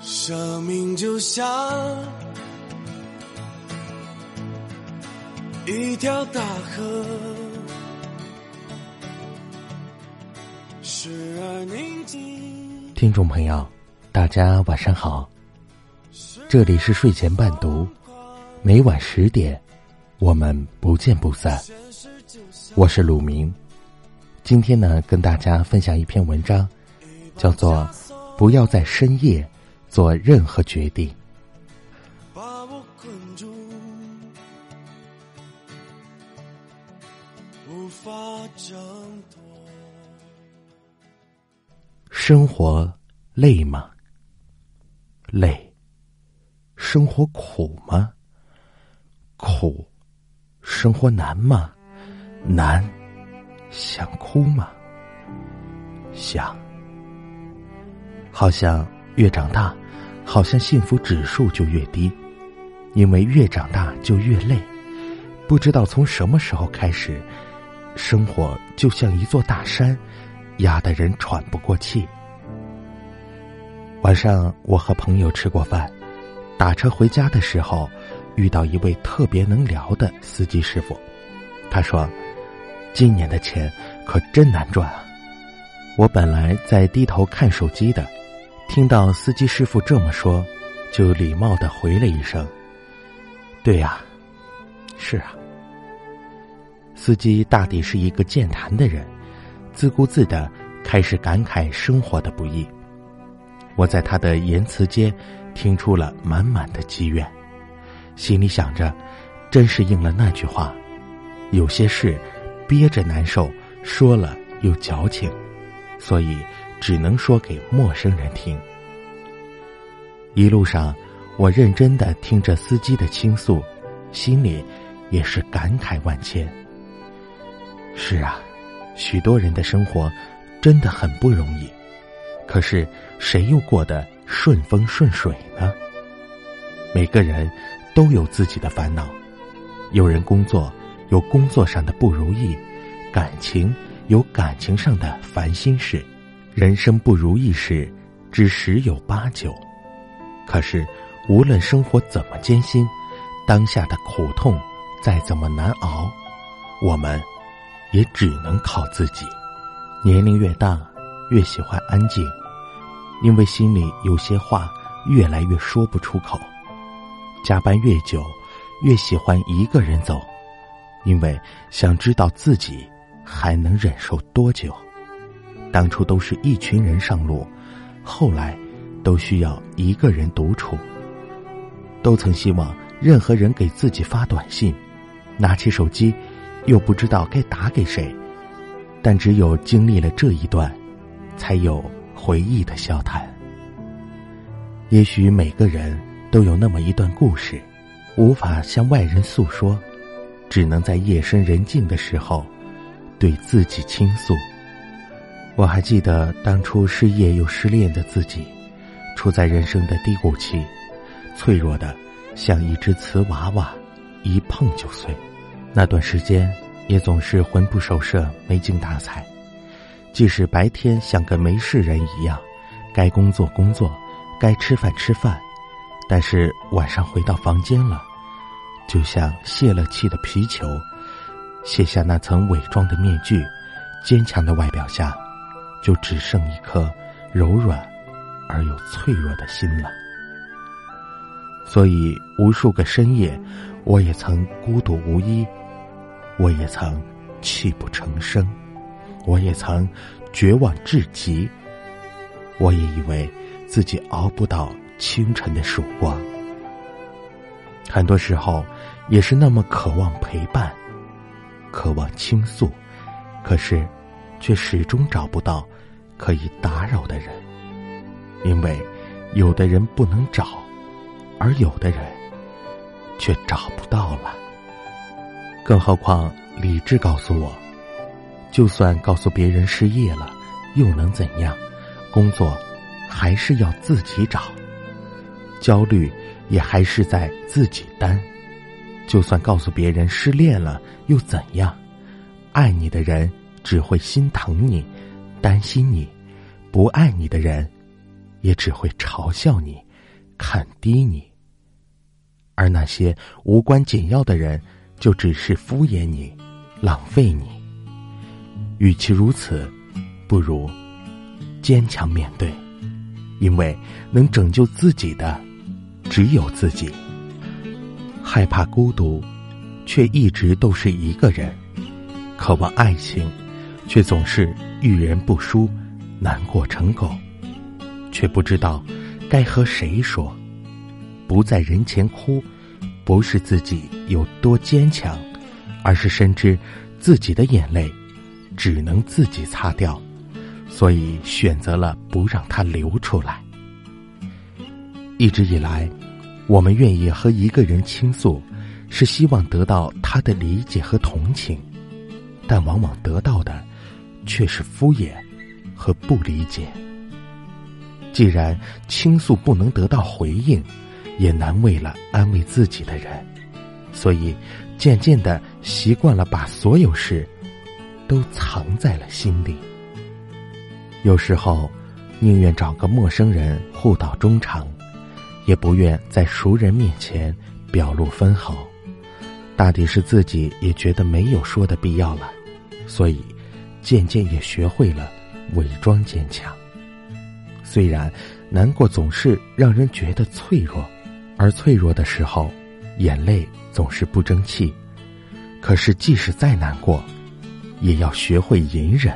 生命就像一条大河，时而宁静。听众朋友，大家晚上好，这里是睡前伴读，每晚十点，我们不见不散。我是鲁明，今天呢，跟大家分享一篇文章，叫做《不要在深夜做任何决定》。把我困住，无法挣脱。生活累吗？累。生活苦吗？苦。生活难吗？难。想哭吗？想。好像越长大，好像幸福指数就越低，因为越长大就越累。不知道从什么时候开始，生活就像一座大山，压得人喘不过气。晚上我和朋友吃过饭，打车回家的时候，遇到一位特别能聊的司机师傅。他说：“今年的钱可真难赚啊！”我本来在低头看手机的，听到司机师傅这么说，就礼貌的回了一声：“对呀，是啊。”司机大抵是一个健谈的人，自顾自的开始感慨生活的不易。我在他的言辞间听出了满满的积怨，心里想着，真是应了那句话：有些事憋着难受，说了又矫情，所以只能说给陌生人听。一路上，我认真的听着司机的倾诉，心里也是感慨万千。是啊，许多人的生活真的很不容易。可是，谁又过得顺风顺水呢？每个人都有自己的烦恼，有人工作有工作上的不如意，感情有感情上的烦心事，人生不如意事只十有八九。可是，无论生活怎么艰辛，当下的苦痛再怎么难熬，我们也只能靠自己。年龄越大，越喜欢安静，因为心里有些话越来越说不出口；加班越久，越喜欢一个人走，因为想知道自己还能忍受多久。当初都是一群人上路，后来都需要一个人独处。都曾希望任何人给自己发短信，拿起手机，又不知道该打给谁。但只有经历了这一段，才有回忆的笑谈。也许每个人都有那么一段故事，无法向外人诉说，只能在夜深人静的时候，对自己倾诉。我还记得当初失业又失恋的自己，处在人生的低谷期，脆弱的像一只瓷娃娃，一碰就碎。那段时间。也总是魂不守舍、没精打采，即使白天像个没事人一样，该工作工作，该吃饭吃饭，但是晚上回到房间了，就像泄了气的皮球，卸下那层伪装的面具，坚强的外表下，就只剩一颗柔软而又脆弱的心了。所以，无数个深夜，我也曾孤独无依。我也曾泣不成声，我也曾绝望至极。我也以为自己熬不到清晨的曙光。很多时候，也是那么渴望陪伴，渴望倾诉，可是，却始终找不到可以打扰的人。因为，有的人不能找，而有的人却找不到了。更何况，理智告诉我，就算告诉别人失业了，又能怎样？工作还是要自己找，焦虑也还是在自己担。就算告诉别人失恋了，又怎样？爱你的人只会心疼你，担心你；不爱你的人，也只会嘲笑你，看低你，而那些无关紧要的人，就只是敷衍你，浪费你。与其如此，不如坚强面对，因为能拯救自己的只有自己。害怕孤独，却一直都是一个人；渴望爱情，却总是遇人不淑，难过成狗。却不知道该和谁说，不在人前哭，不是自己有多坚强，而是深知自己的眼泪只能自己擦掉，所以选择了不让它流出来。一直以来，我们愿意和一个人倾诉，是希望得到他的理解和同情，但往往得到的却是敷衍和不理解。既然倾诉不能得到回应，也难为了安慰自己的人，所以渐渐的习惯了把所有事都藏在了心里。有时候，宁愿找个陌生人互道衷肠，也不愿在熟人面前表露分毫。大抵是自己也觉得没有说的必要了，所以渐渐也学会了伪装坚强。虽然难过总是让人觉得脆弱，而脆弱的时候，眼泪总是不争气。可是即使再难过，也要学会隐忍。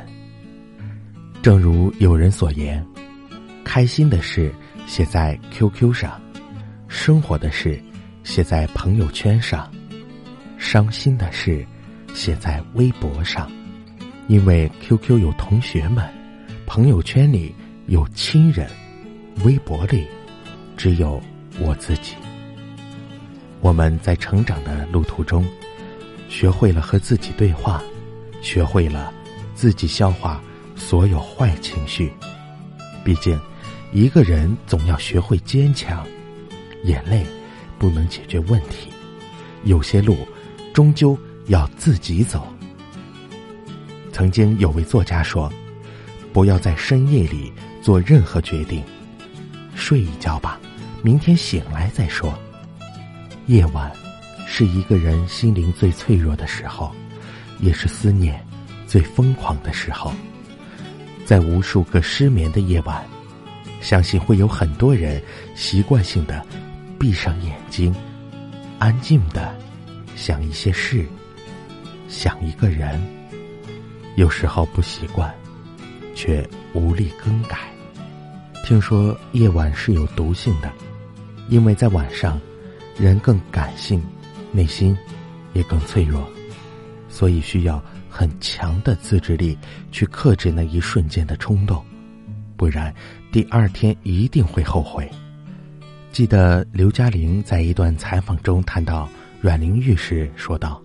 正如有人所言，开心的事写在 QQ 上，生活的事写在朋友圈上，伤心的事写在微博上。因为 QQ 有同学们，朋友圈里。有亲人，微博里只有我自己。我们在成长的路途中，学会了和自己对话，学会了自己消化所有坏情绪。毕竟，一个人总要学会坚强，眼泪不能解决问题，有些路终究要自己走。曾经有位作家说：“不要在深夜里。”做任何决定，睡一觉吧，明天醒来再说。夜晚是一个人心灵最脆弱的时候，也是思念最疯狂的时候。在无数个失眠的夜晚，相信会有很多人习惯性的闭上眼睛，安静的想一些事，想一个人。有时候不习惯，却无力更改。听说夜晚是有毒性的，因为在晚上，人更感性，内心也更脆弱，所以需要很强的自制力去克制那一瞬间的冲动，不然第二天一定会后悔。记得刘嘉玲在一段采访中谈到阮玲玉时说道：“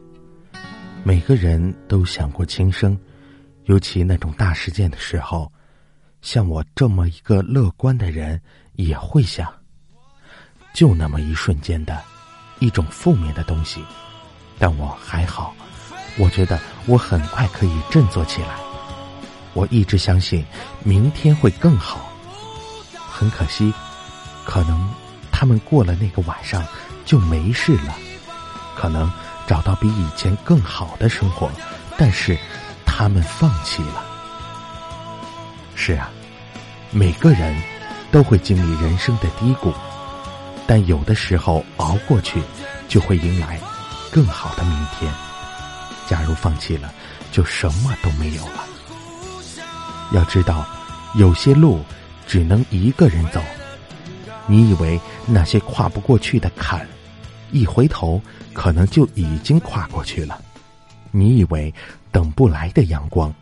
每个人都想过轻生，尤其那种大事件的时候。”像我这么一个乐观的人也会想，就那么一瞬间的，一种负面的东西，但我还好，我觉得我很快可以振作起来。我一直相信明天会更好。很可惜，可能他们过了那个晚上就没事了，可能找到比以前更好的生活，但是他们放弃了。是啊，每个人都会经历人生的低谷，但有的时候熬过去，就会迎来更好的明天。假如放弃了，就什么都没有了。要知道，有些路只能一个人走。你以为那些跨不过去的坎，一回头可能就已经跨过去了；你以为等不来的阳光，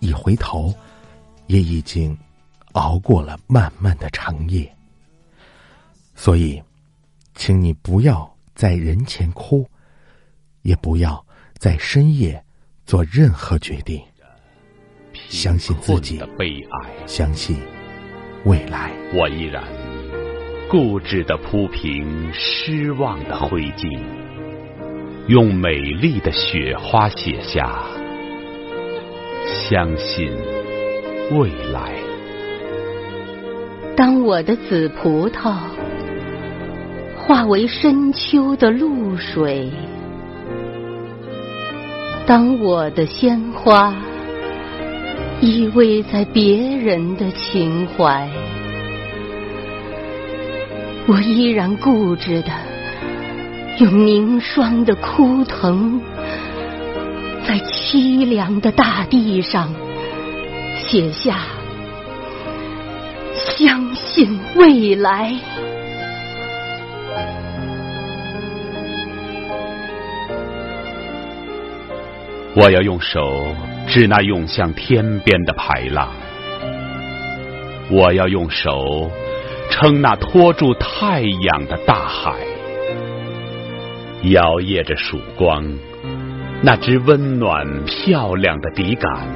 一回头。也已经熬过了漫漫的长夜，所以，请你不要在人前哭，也不要在深夜做任何决定。相信自己的，悲哀，相信未来。我依然固执的铺平失望的灰烬，用美丽的雪花写下相信。未来，当我的紫葡萄化为深秋的露水。当我的鲜花依偎在别人的情怀，我依然固执的用凝霜的枯藤，在凄凉的大地上写下“相信未来”。我要用手指那涌向天边的排浪，我要用手撑那托住太阳的大海，摇曳着曙光，那支温暖漂亮的笔杆，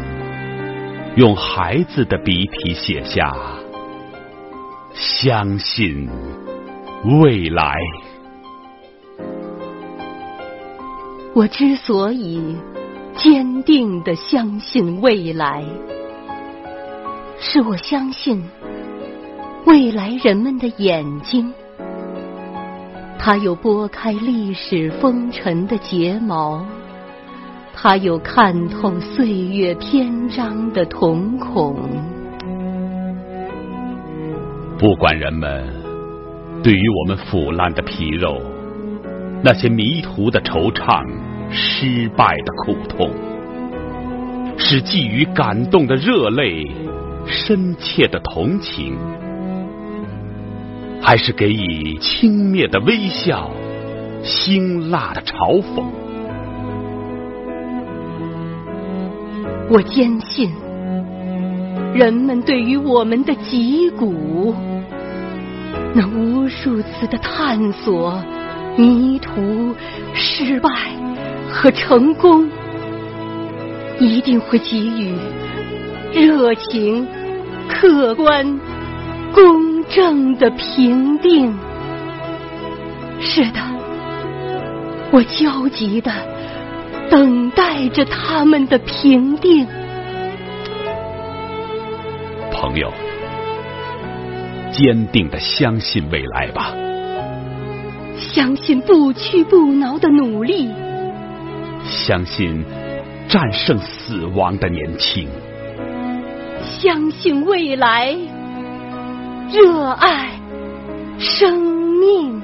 用孩子的笔体写下“相信未来”。我之所以。坚定的相信未来，是我相信未来人们的眼睛，它有拨开历史风尘的睫毛，它有看透岁月篇章的瞳孔。不管人们对于我们腐烂的皮肉，那些迷途的惆怅。失败的苦痛，是寄予感动的热泪，深切的同情，还是给予轻蔑的微笑，辛辣的嘲讽？我坚信，人们对于我们的脊骨，那无数次的探索、迷途、失败。和成功一定会给予热情、客观、公正的平定。是的，我焦急的等待着他们的平定。朋友，坚定的相信未来吧，相信不屈不挠的努力。相信战胜死亡的年轻，相信未来，热爱生命。